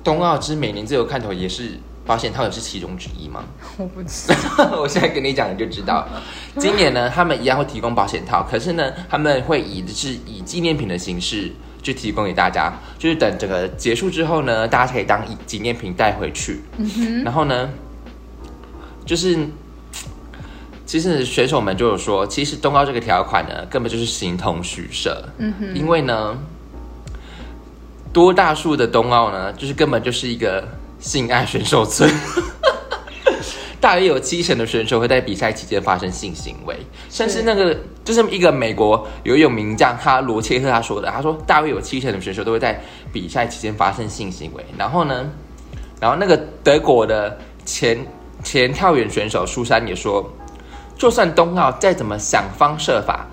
冬奥之每年最有看头也是保险套也是其中之一吗？我不知道，<laughs> 我现在跟你讲你就知道。今年呢，他们一样会提供保险套，可是呢，他们会以的是以纪念品的形式去提供给大家，就是等整个结束之后呢，大家可以当纪念品带回去。嗯。然后呢，就是其实选手们就有说，其实冬奥这个条款呢，根本就是形同虚设。嗯哼。因为呢。多大数的冬奥呢？就是根本就是一个性爱选手村，<laughs> 大约有七成的选手会在比赛期间发生性行为，甚至那个就是一个美国游泳名将，哈罗切特他说的，他说大约有七成的选手都会在比赛期间发生性行为。然后呢，然后那个德国的前前跳远选手苏珊也说，就算冬奥再怎么想方设法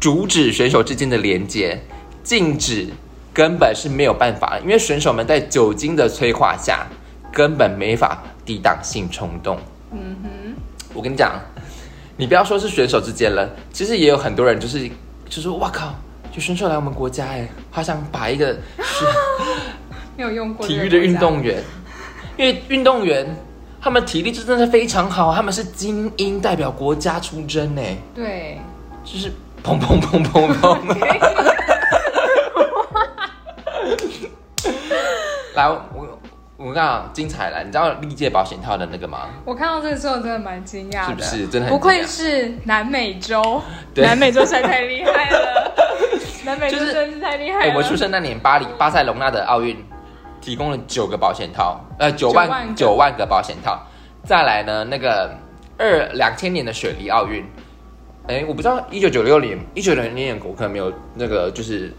阻止选手之间的连接，禁止。根本是没有办法，因为选手们在酒精的催化下，根本没法抵挡性冲动。嗯哼，我跟你讲，你不要说是选手之间了，其实也有很多人就是就说：“哇靠，就选手来我们国家，哎，好想把一个 <laughs> 没有用过体育的运动员，因为运动员他们体力真的是非常好，他们是精英代表国家出征呢。对，就是砰砰砰砰砰。<laughs> 来，我我刚刚精彩了，你知道历届保险套的那个吗？我看到这个时候真的蛮惊讶的，是不是？真的不愧是南美洲，<laughs> 南美洲在太厉害了，<laughs> 南美洲真是太厉害了。我出生那年，巴黎巴塞隆纳的奥运提供了九个保险套，呃，九万九万个保险套。再来呢，那个二两千年的雪梨奥运，哎，我不知道一九九六年一九九六年我可能没有那个就是。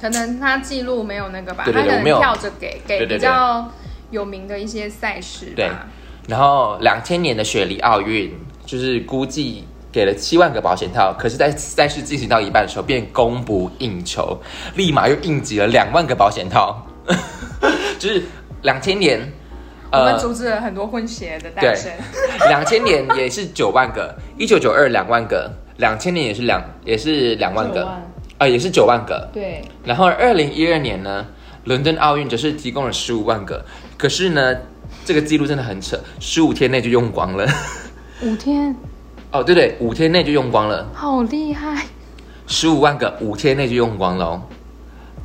可能他记录没有那个吧，他可能跳着给给比较有名的一些赛事对。然后两千年的雪梨奥运，就是估计给了七万个保险套，可是，在赛事进行到一半的时候，便供不应求，立马又应急了两万个保险套。<laughs> 就是两千年，我们阻止了很多混血的诞生。两千年也是九万个，一九九二两万个，两千年也是两也是两万个。啊，也是九万个。对。然后二零一二年呢，伦敦奥运则是提供了十五万个，可是呢，这个记录真的很扯，十五天内就用光了。五天？哦，对对，五天内就用光了。好厉害！十五万个，五天内就用光了。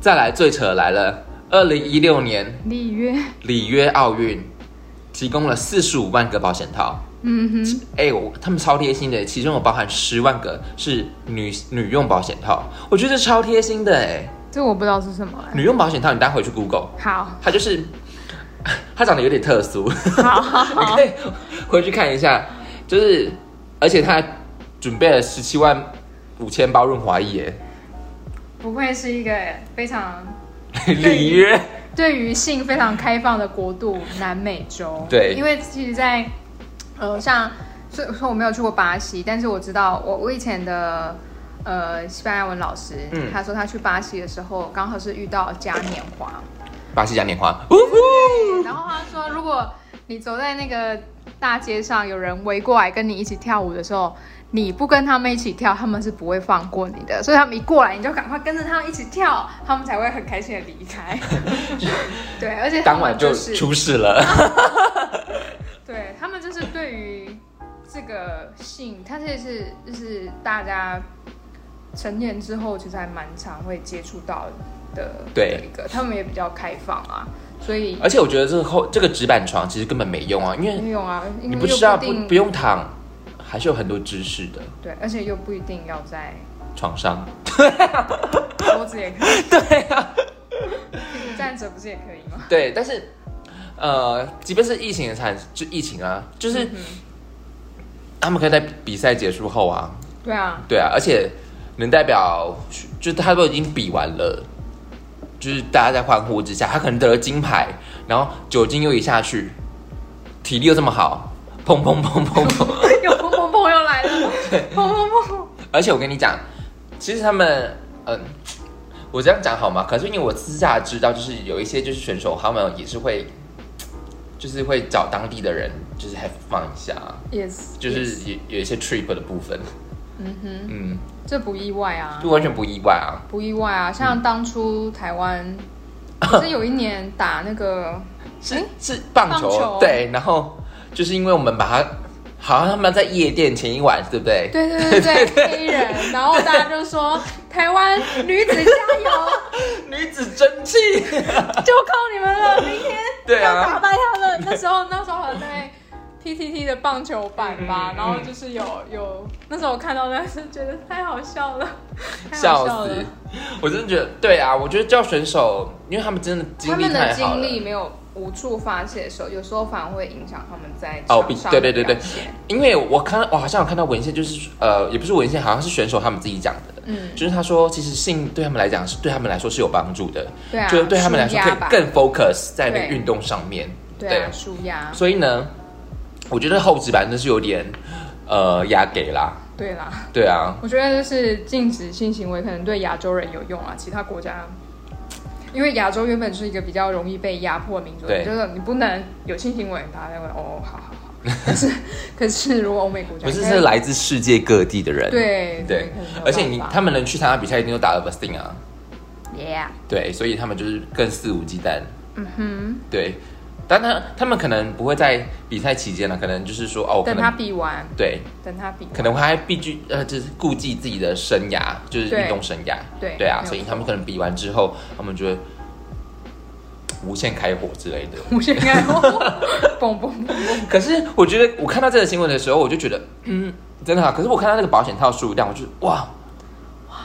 再来，最扯来了，二零一六年里约里约奥运提供了四十五万个保险套。嗯哼，哎，我他们超贴心的，其中有包含十万个是女女用保险套，我觉得超贴心的哎。这我不知道是什么。女用保险套，你待会去 Google。好。它就是，它长得有点特殊。好。<laughs> 你可以回去看一下，就是，而且它准备了十七万五千包润滑液。不愧是一个非常 <laughs> 里约，对于性非常开放的国度——南美洲。对。因为其实，在呃，像所以说我没有去过巴西，但是我知道我我以前的呃西班牙文老师，他说他去巴西的时候刚好是遇到嘉年华，巴西嘉年华，然后他说如果你走在那个大街上，有人围过来跟你一起跳舞的时候，你不跟他们一起跳，他们是不会放过你的，所以他们一过来你就赶快跟着他们一起跳，他们才会很开心的离开。<laughs> 对，而且当晚就出事了。<laughs> 对他们就是对于这个性，他这是就是大家成年之后其实还蛮常会接触到的，对一个他们也比较开放啊，所以而且我觉得这个后这个纸板床其实根本没用啊，因为没用啊，你不知道不不用躺，还是有很多知识的，对，而且又不一定要在床上，对桌子也可以，<laughs> 对啊，站着不是也可以吗？对，但是。呃，即便是疫情的产，就疫情啊，就是他们可以在比赛结束后啊，对啊，对啊，而且能代表，就他都已经比完了，就是大家在欢呼之下，他可能得了金牌，然后酒精又一下去，体力又这么好，砰砰砰砰砰，<laughs> 又砰砰砰又来了，对，砰砰砰，而且我跟你讲，其实他们，嗯，我这样讲好吗？可是因为我私下知道，就是有一些就是选手，他们也是会。就是会找当地的人，就是 have fun 一下，yes，就是有有一些 trip 的部分，嗯哼，嗯，这不意外啊，就完全不意外啊，不意外啊，像当初台湾，<laughs> 可是有一年打那个是是棒球，对，然后就是因为我们把它。好像他们在夜店前一晚，对不对？对对对对，黑人，然后大家就说台湾女子加油，<laughs> 女子争气，<laughs> 就靠你们了，明天对啊，打败他们。那时候那时候好像在 <laughs> T T T 的棒球版吧，然后就是有有那时候我看到那是觉得太好笑了，笑死！我真的觉得对啊，我觉得叫选手，因为他们真的他们的经历没有。无处发泄的时候，有时候反而会影响他们在哦，对对对对，因为我看我好像有看到文献，就是呃，也不是文献，好像是选手他们自己讲的，嗯，就是他说，其实性对他们来讲是对他们来说是有帮助的，对啊，就是对他们来说可以更 focus 在那个运动上面，对，舒压。所以呢，我觉得后置版真是有点呃压给啦，对啦，对啊，我觉得就是禁止性行为可能对亚洲人有用啊，其他国家。因为亚洲原本是一个比较容易被压迫的民族，就是你不能有性行为，大家会哦，好好好。<laughs> 可是，可是如果欧美国家，不是是来自世界各地的人，对对，而且你他们能去参加比赛，一定都打了 i n 啊，Yeah，对，所以他们就是更肆无忌惮，嗯哼，对。但他他们可能不会在比赛期间呢，可能就是说哦，等他比完，对，等他比，可能还必须呃，就是顾忌自己的生涯，就是运动生涯，对对啊，所以他们可能比完之后，他们就会无限开火之类的，无限开火，<laughs> 嘣嘣嘣。可是我觉得我看到这个新闻的时候，我就觉得嗯，真的啊。可是我看到那个保险套数量，我就哇哇，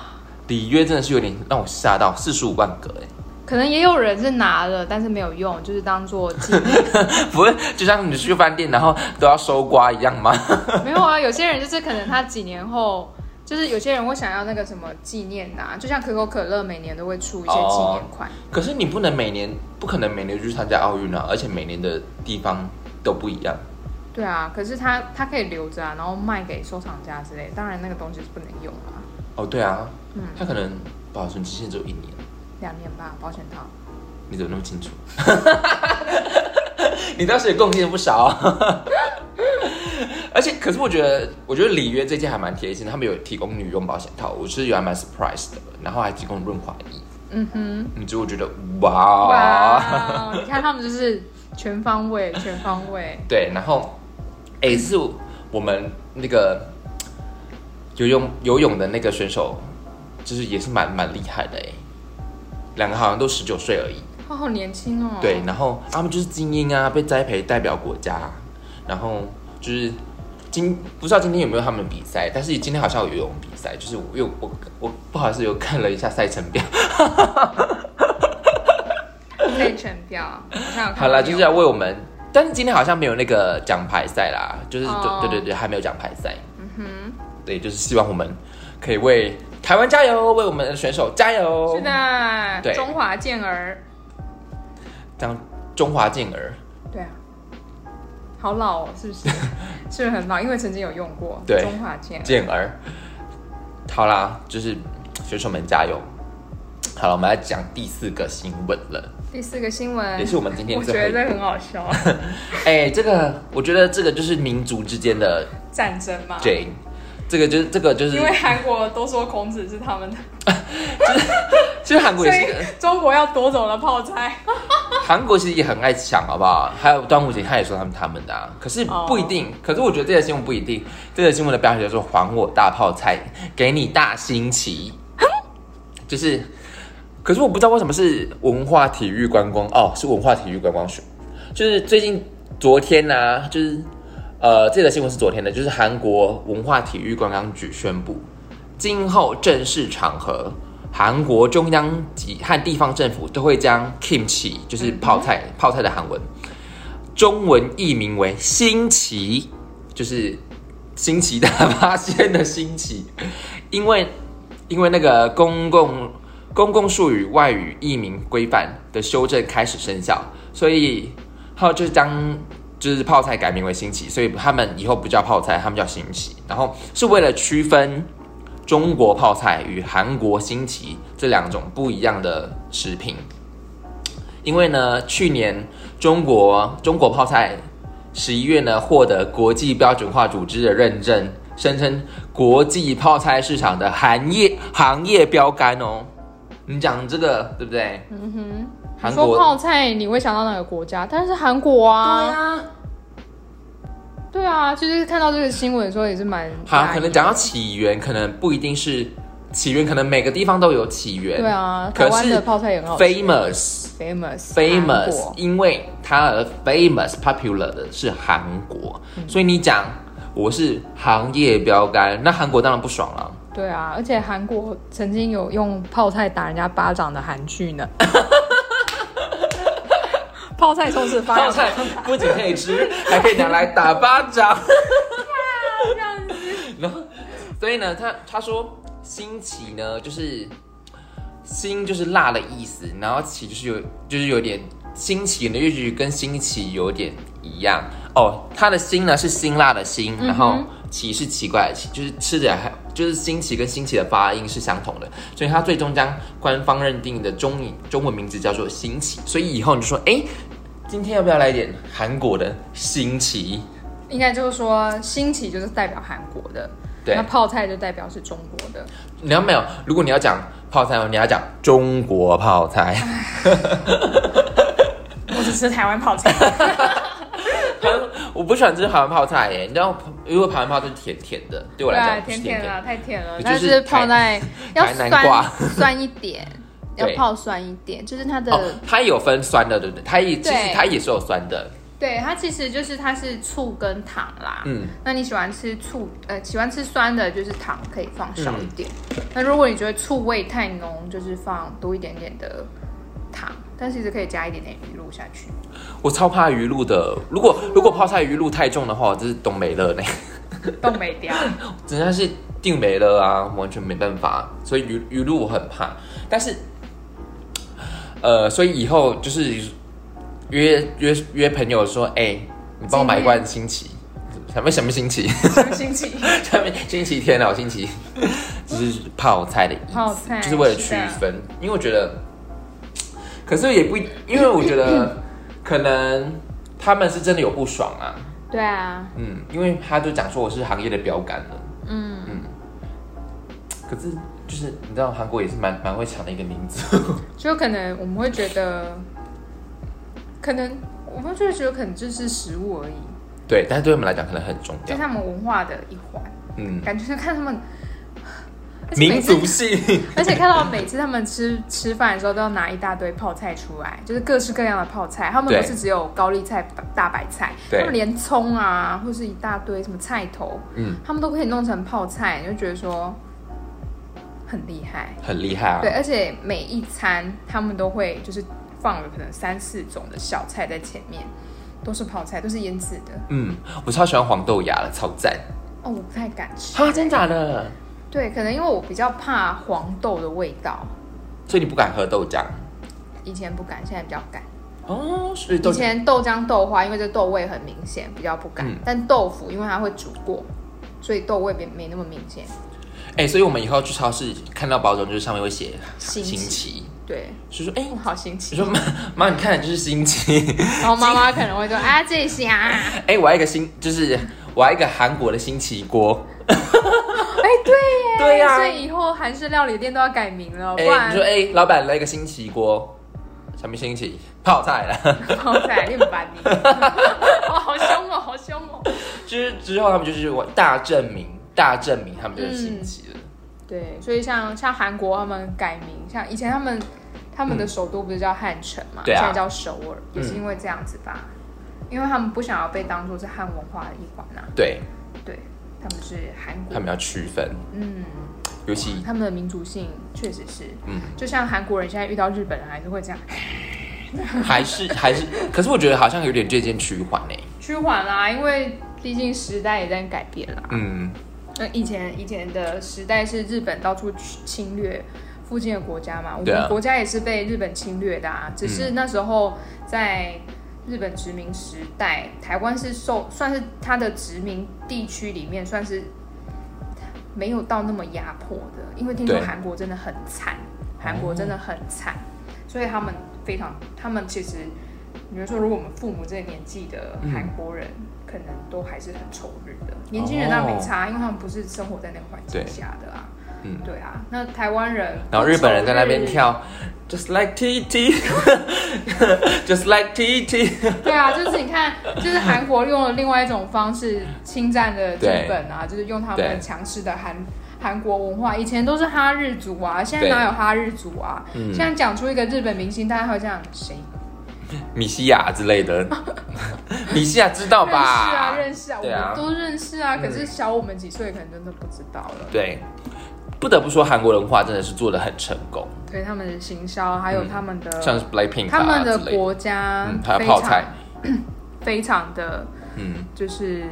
里约真的是有点让我吓到，四十五万个哎。可能也有人是拿了，但是没有用，就是当做纪念。<laughs> 不会，就像你去饭店然后都要收刮一样吗？<laughs> 没有啊，有些人就是可能他几年后，就是有些人会想要那个什么纪念啊，就像可口可乐每年都会出一些纪念款。可是你不能每年，不可能每年去参加奥运啊，而且每年的地方都不一样。对啊，可是他他可以留着啊，然后卖给收藏家之类。当然那个东西是不能用啊。哦，对啊，嗯，他可能保存期限只有一年。两年吧，保险套。你怎么那么清楚？<laughs> 你当时也贡献不少。<laughs> 而且，可是我觉得，我觉得里约这件还蛮贴心，他们有提供女用保险套，我是原来蛮 surprise 的，然后还提供润滑液。嗯哼，你就觉得哇哇，你看他们就是全方位，全方位。<laughs> 对，然后，哎，是我们那个游泳游泳的那个选手，就是也是蛮蛮厉害的哎。两个好像都十九岁而已，他好年轻哦。对，然后他们就是精英啊，被栽培代表国家，然后就是今不知道今天有没有他们比赛，但是今天好像有游泳比赛，就是我又我我不好意思又看了一下赛程表，赛程表。好了，就是要为我们，但是今天好像没有那个奖牌赛啦，就是对对对，还没有奖牌赛，嗯哼，对，就是希望我们可以为。台湾加油，为我们的选手加油！是的，对，中华健儿，当中华健儿，对啊，好老哦，是不是？<laughs> 是不是很老？因为曾经有用过。对，中华健健儿，好啦，就是选手们加油！好了，我们来讲第四个新闻了。第四个新闻也是我们今天，我觉得很好笑。<laughs> 哎，这个我觉得这个就是民族之间的战争嘛。对。这个就是这个就是，因为韩国都说孔子是他们的，<laughs> 就是其实韩国也是，中国要夺走了泡菜。<laughs> 韩国其实也很爱抢，好不好？还有端午节，他也说他们他们的，可是不一定。可是我觉得这个新闻不一定。这个新闻的标题叫做“还我大泡菜，给你大新奇”，<laughs> 就是，可是我不知道为什么是文化体育观光哦，是文化体育观光学，就是最近昨天呢，就是。呃，这个新闻是昨天的，就是韩国文化体育观光局宣布，今后正式场合，韩国中央及和地方政府都会将 kimchi 就是泡菜，泡菜的韩文，中文译名为新奇，就是新奇大发现的新奇，因为因为那个公共公共术语外语译名规范的修正开始生效，所以还有就是将。就是泡菜改名为新奇，所以他们以后不叫泡菜，他们叫新奇。然后是为了区分中国泡菜与韩国新奇这两种不一样的食品。因为呢，去年中国中国泡菜十一月呢获得国际标准化组织的认证，声称国际泡菜市场的行业行业标杆哦。你讲这个对不对？嗯哼。韩国泡菜你会想到哪个国家？但是韩国啊。对啊。对啊，就是看到这个新闻的时候也是蛮。好，可能讲到起源，可能不一定是起源，可能每个地方都有起源。对啊，台湾的泡菜也很好。Famous，famous，famous，因为它而 famous popular 的是韩国，所以你讲我是行业标杆，那韩国当然不爽了。对啊，而且韩国曾经有用泡菜打人家巴掌的韩剧呢。<laughs> <laughs> 泡菜充斥发泡菜不仅可以吃，还可以拿来打巴掌。这样子。然后，所以呢，他他说新奇呢，就是新就是辣的意思，然后奇就是有就是有点新奇的，就是跟新奇有点一样哦。它的新呢是辛辣的辛，然后奇是奇怪的奇，就是吃起来还就是新奇跟新奇的发音是相同的，所以它最终将官方认定的中中文名字叫做新奇。所以以后你就说，哎。今天要不要来点韩国的新奇？应该就是说，新奇就是代表韩国的，对。那泡菜就代表是中国的。你要没有？如果你要讲泡菜，你要讲中国泡菜。<laughs> 我只吃台湾泡菜。<laughs> <laughs> 我不喜欢吃台湾泡菜耶，你知道，因为台湾泡菜是甜甜的，对我来讲甜甜的，太甜了。但是泡菜要酸酸一点。要泡酸一点，就是它的，它有分酸的，对不对？它也其实它也是有酸的。对，它其实就是它是醋跟糖啦。嗯，那你喜欢吃醋，呃，喜欢吃酸的，就是糖可以放少一点。那如果你觉得醋味太浓，就是放多一点点的糖，但其实可以加一点点鱼露下去。我超怕鱼露的，如果如果泡菜鱼露太重的话，这是冻没了呢。<laughs> <laughs> 冻没掉，真的是定没了啊，完全没办法。所以鱼鱼露我很怕，但是。呃，所以以后就是约约约朋友说，哎，你帮我买一罐新奇，什么什么新奇？什么新奇？下面星期天哦，星期就是泡菜的意思，就是为了区分。因为我觉得，可是也不，因为我觉得可能他们是真的有不爽啊。对啊。嗯，因为他就讲说我是行业的标杆了。嗯嗯。可是。就是你知道韩国也是蛮蛮会抢的一个名字，<laughs> 就可能我们会觉得，可能我们就会觉得可能就是食物而已。对，但是对我们来讲可能很重要，就他们文化的一环。嗯，感觉看他们民族性，<laughs> 而且看到每次他们吃吃饭的时候都要拿一大堆泡菜出来，就是各式各样的泡菜。他们不是只有高丽菜、大白菜，他们连葱啊，或是一大堆什么菜头，嗯，他们都可以弄成泡菜，你就觉得说。很厉害，很厉害啊！对，而且每一餐他们都会就是放了可能三四种的小菜在前面，都是泡菜，都是腌制的。嗯，我超喜欢黄豆芽了，超赞。哦，我不太敢吃。啊，真假的？对，可能因为我比较怕黄豆的味道，所以你不敢喝豆浆。以前不敢，现在比较敢。哦，所以以前豆浆豆花，因为这豆味很明显，比较不敢。但豆腐因为它会煮过，所以豆味没没那么明显。哎，所以我们以后去超市看到包装，就是上面会写新奇，对，就说哎，我好新奇。你说妈妈，你看就是新奇。<laughs> 然后妈妈可能会说 <laughs> 啊，这些啊。哎，我要一个新，就是我要一个韩国的新奇锅。哎，对耶，对呀。所以以后韩式料理店都要改名了。哎，你说哎，老板来一个新奇锅，什么新奇？<laughs> 泡菜了。泡菜，你烦你。哇，<laughs> 好凶哦，好凶哦。就是之后他们就是大证明。大证明他们就是新奇了，对，所以像像韩国他们改名，像以前他们他们的首都不是叫汉城嘛，现在叫首尔，也是因为这样子吧，因为他们不想要被当做是汉文化的一环呐。对，对，他们是韩国，他们要区分，嗯，尤其他们的民族性确实是，嗯，就像韩国人现在遇到日本人还是会这样，<laughs> 还是还是，可是我觉得好像有点渐渐趋缓呢，趋缓啦，因为毕竟时代也在改变啦，嗯。那以前以前的时代是日本到处侵略附近的国家嘛，我们国家也是被日本侵略的啊。只是那时候在日本殖民时代，台湾是受算是它的殖民地区里面算是没有到那么压迫的，因为听说韩国真的很惨，韩国真的很惨，所以他们非常，他们其实，比如说如果我们父母这个年纪的韩国人。可能都还是很仇日的，年轻人那没差，因为他们不是生活在那个环境下的啊。嗯，对啊。那台湾人，然后日本人在那边跳，just like T T，just <laughs> like T T。<laughs> 对啊，就是你看，就是韩国用了另外一种方式侵占的日本啊，就是用他们强势的韩韩国文化。以前都是哈日族啊，现在哪有哈日族啊？现在讲出一个日本明星，大家会这样谁？米西亚之类的，<laughs> 米西亚知道吧？认识啊，认识啊，我们都认识啊。可是小我们几岁，可能真的不知道了。对，不得不说，韩国文化真的是做的很成功。对他们的行销，还有他们的像是 Blackpink，他们的国家还有泡菜，<clears throat> 非常的，嗯，就是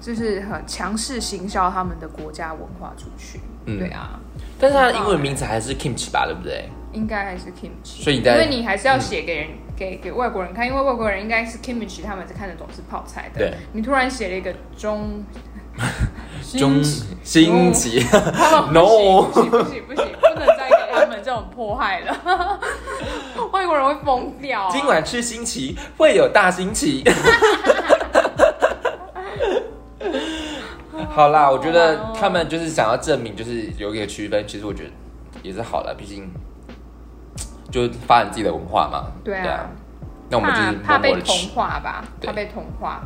就是很强势行销他们的国家文化出去。对啊，但是它的英文名字还是 Kimchi 吧，对不对？应该还是 kimchi，所以因为你还是要写给人给给外国人看，因为外国人应该是 kimchi，他们是看得懂是泡菜的。对，你突然写了一个中中新奇，，no，不行不行不行，不能再给他们这种迫害了，<laughs> 外国人会疯掉。今晚吃新奇，会有大新奇。<laughs> 好啦，我觉得他们就是想要证明，就是有一个区分，其实我觉得也是好了，毕竟。就发展自己的文化嘛，对啊，那我们就是怕被同化吧，怕被同化，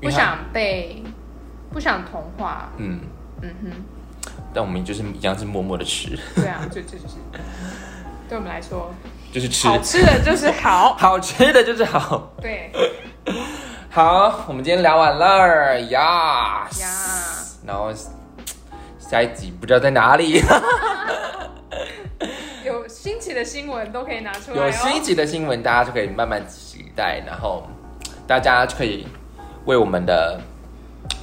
不想被不想同化，嗯。嗯哼，但我们就是一样是默默的吃，对啊，就就就是，对我们来说就是吃，好吃的就是好，<laughs> 好吃的就是好，对，好，我们今天聊完了呀呀，然后下一集不知道在哪里。<laughs> 有新奇的新闻都可以拿出来。有新奇的新闻，大家就可以慢慢期待，然后大家就可以为我们的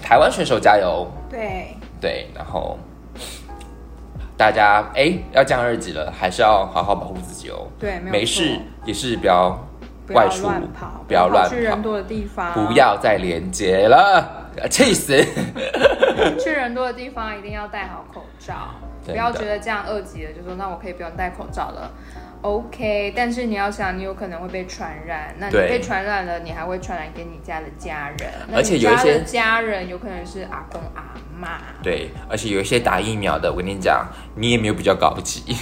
台湾选手加油。对对，然后大家哎要降二级了，还是要好好保护自己哦。对，没事也是不要外出，不要乱去人多的地方，不要再连接了，<laughs> 气死！<laughs> 去人多的地方一定要戴好口罩。不要觉得这样二级了，就说那我可以不用戴口罩了，OK。但是你要想，你有可能会被传染，那你被传染了，你还会传染给你家的家人，而且有一些家人有可能是阿公阿妈。对，而且有一些打疫苗的，我跟你讲，你也没有比较高级，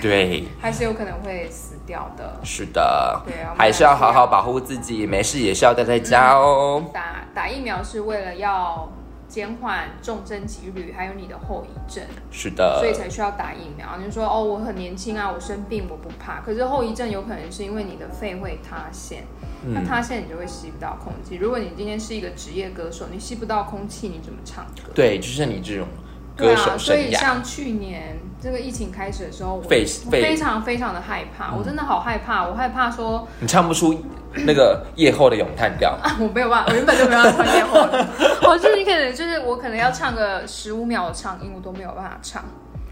对，<laughs> 还是有可能会死掉的。是的，还是要好好保护自己，没事也是要待在家哦。打打疫苗是为了要。减缓重症几率，还有你的后遗症，是的，所以才需要打疫苗。你说哦，我很年轻啊，我生病我不怕，可是后遗症有可能是因为你的肺会塌陷，那塌陷你就会吸不到空气。如果你今天是一个职业歌手，你吸不到空气，你怎么唱歌？对，就像你这种歌手所以像去年这个疫情开始的时候，我非常非常的害怕，我真的好害怕，我害怕说你唱不出。那个夜后的咏叹调啊，我没有办法，我原本就没有办法唱夜后的。我 <laughs> 就是你可能就是我可能要唱个十五秒的唱音，我都没有办法唱。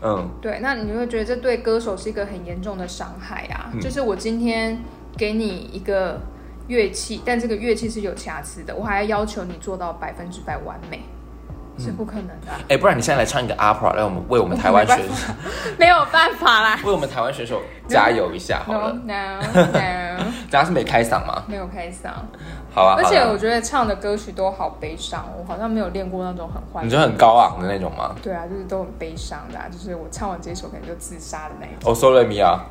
嗯，对，那你会觉得这对歌手是一个很严重的伤害啊。就是我今天给你一个乐器，但这个乐器是有瑕疵的，我还要要求你做到百分之百完美。是不可能的。哎，不然你现在来唱一个 opera，让我们为我们台湾选手，<laughs> 没有办法啦，<laughs> 为我们台湾选手加油一下好了。No no，<laughs> 家是没开嗓吗？没有开嗓。好啊。而且我觉得唱的歌曲都好悲伤，我好像没有练过那种很欢。你觉得很高昂的那种吗？对啊，就是都很悲伤的，就是我唱完这首可能就自杀的那一种。哦，Sorry me 啊。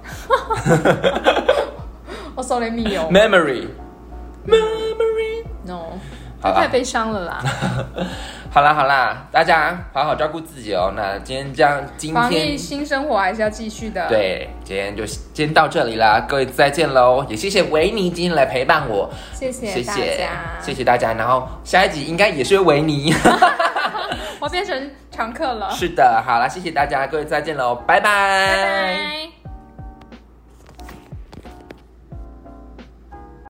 哦，Sorry me 哦。Memory，Memory。No，太悲伤了啦。<laughs> 好啦好啦，大家好好照顾自己哦。那今天这样，今天新生活还是要继续的。对，今天就先到这里啦，各位再见喽。也谢谢维尼今天来陪伴我，谢谢谢谢谢谢大家。然后下一集应该也是维尼，<laughs> <laughs> 我变成常客了。是的，好啦，谢谢大家，各位再见喽，拜拜。